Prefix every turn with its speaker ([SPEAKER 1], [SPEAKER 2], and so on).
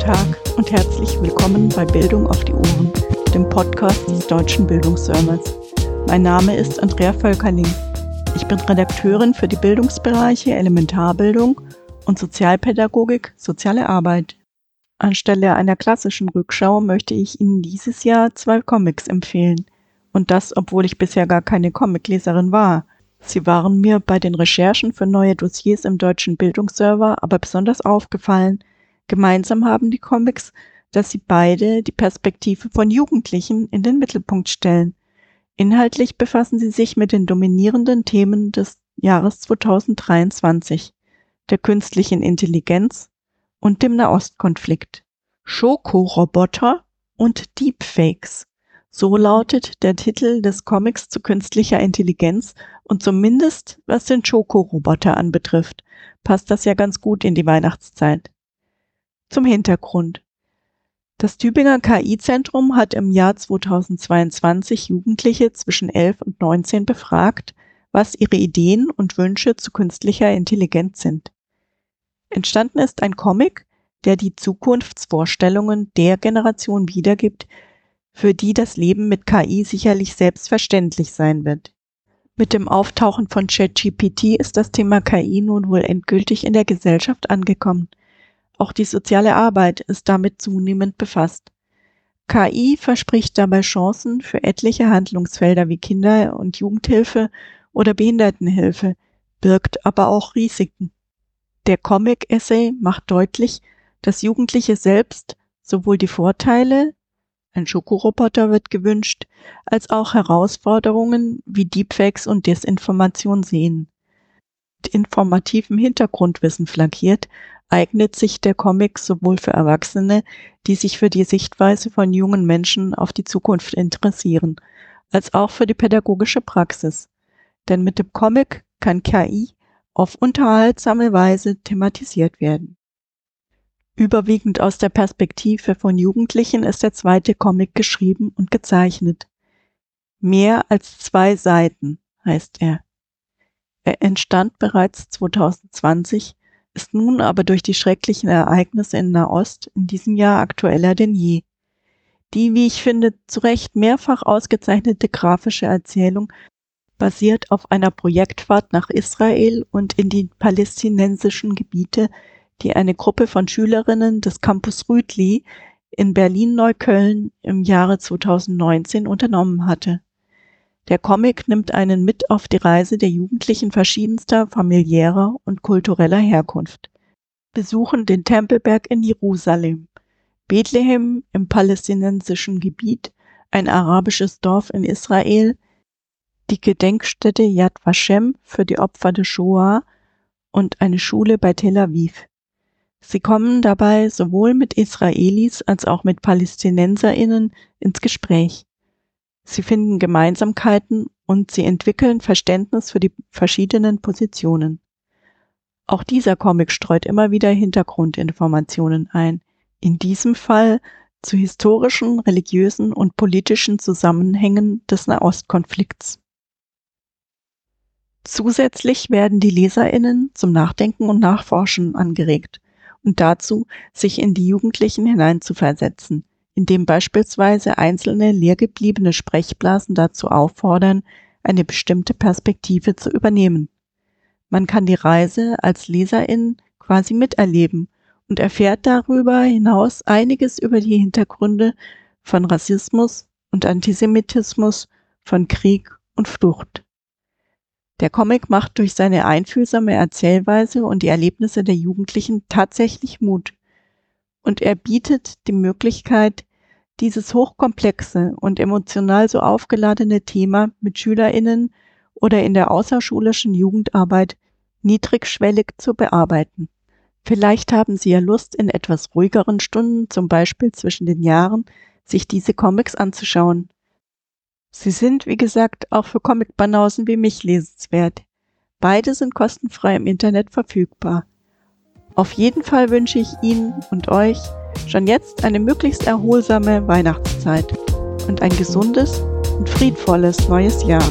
[SPEAKER 1] Tag und herzlich willkommen bei Bildung auf die Ohren, dem Podcast des Deutschen Bildungsservers. Mein Name ist Andrea Völkerling. Ich bin Redakteurin für die Bildungsbereiche Elementarbildung und Sozialpädagogik, soziale Arbeit. Anstelle einer klassischen Rückschau möchte ich Ihnen dieses Jahr zwei Comics empfehlen. Und das, obwohl ich bisher gar keine Comicleserin war. Sie waren mir bei den Recherchen für neue Dossiers im deutschen Bildungsserver aber besonders aufgefallen. Gemeinsam haben die Comics, dass sie beide die Perspektive von Jugendlichen in den Mittelpunkt stellen. Inhaltlich befassen sie sich mit den dominierenden Themen des Jahres 2023, der künstlichen Intelligenz und dem Nahostkonflikt. Schokoroboter und Deepfakes. So lautet der Titel des Comics zu künstlicher Intelligenz und zumindest was den Schokoroboter anbetrifft, passt das ja ganz gut in die Weihnachtszeit. Zum Hintergrund. Das Tübinger KI-Zentrum hat im Jahr 2022 Jugendliche zwischen 11 und 19 befragt, was ihre Ideen und Wünsche zu künstlicher Intelligenz sind. Entstanden ist ein Comic, der die Zukunftsvorstellungen der Generation wiedergibt, für die das Leben mit KI sicherlich selbstverständlich sein wird. Mit dem Auftauchen von ChatGPT ist das Thema KI nun wohl endgültig in der Gesellschaft angekommen. Auch die soziale Arbeit ist damit zunehmend befasst. KI verspricht dabei Chancen für etliche Handlungsfelder wie Kinder- und Jugendhilfe oder Behindertenhilfe, birgt aber auch Risiken. Der Comic-Essay macht deutlich, dass Jugendliche selbst sowohl die Vorteile ein Schokoroboter wird gewünscht, als auch Herausforderungen wie Deepfakes und Desinformation sehen. Mit informativem Hintergrundwissen flankiert, eignet sich der Comic sowohl für Erwachsene, die sich für die Sichtweise von jungen Menschen auf die Zukunft interessieren, als auch für die pädagogische Praxis. Denn mit dem Comic kann KI auf unterhaltsame Weise thematisiert werden. Überwiegend aus der Perspektive von Jugendlichen ist der zweite Comic geschrieben und gezeichnet. Mehr als zwei Seiten heißt er. Er entstand bereits 2020, ist nun aber durch die schrecklichen Ereignisse in Nahost in diesem Jahr aktueller denn je. Die, wie ich finde, zu Recht mehrfach ausgezeichnete grafische Erzählung basiert auf einer Projektfahrt nach Israel und in die palästinensischen Gebiete die eine Gruppe von Schülerinnen des Campus Rütli in Berlin-Neukölln im Jahre 2019 unternommen hatte. Der Comic nimmt einen mit auf die Reise der Jugendlichen verschiedenster familiärer und kultureller Herkunft, besuchen den Tempelberg in Jerusalem, Bethlehem im palästinensischen Gebiet, ein arabisches Dorf in Israel, die Gedenkstätte Yad Vashem für die Opfer der Shoah und eine Schule bei Tel Aviv. Sie kommen dabei sowohl mit Israelis als auch mit Palästinenserinnen ins Gespräch. Sie finden Gemeinsamkeiten und sie entwickeln Verständnis für die verschiedenen Positionen. Auch dieser Comic streut immer wieder Hintergrundinformationen ein, in diesem Fall zu historischen, religiösen und politischen Zusammenhängen des Nahostkonflikts. Zusätzlich werden die Leserinnen zum Nachdenken und Nachforschen angeregt und dazu, sich in die Jugendlichen hineinzuversetzen, indem beispielsweise einzelne leergebliebene Sprechblasen dazu auffordern, eine bestimmte Perspektive zu übernehmen. Man kann die Reise als Leserin quasi miterleben und erfährt darüber hinaus einiges über die Hintergründe von Rassismus und Antisemitismus, von Krieg und Flucht. Der Comic macht durch seine einfühlsame Erzählweise und die Erlebnisse der Jugendlichen tatsächlich Mut. Und er bietet die Möglichkeit, dieses hochkomplexe und emotional so aufgeladene Thema mit Schülerinnen oder in der außerschulischen Jugendarbeit niedrigschwellig zu bearbeiten. Vielleicht haben Sie ja Lust, in etwas ruhigeren Stunden, zum Beispiel zwischen den Jahren, sich diese Comics anzuschauen. Sie sind, wie gesagt, auch für Comic-Banausen wie mich lesenswert. Beide sind kostenfrei im Internet verfügbar. Auf jeden Fall wünsche ich Ihnen und euch schon jetzt eine möglichst erholsame Weihnachtszeit und ein gesundes und friedvolles neues Jahr.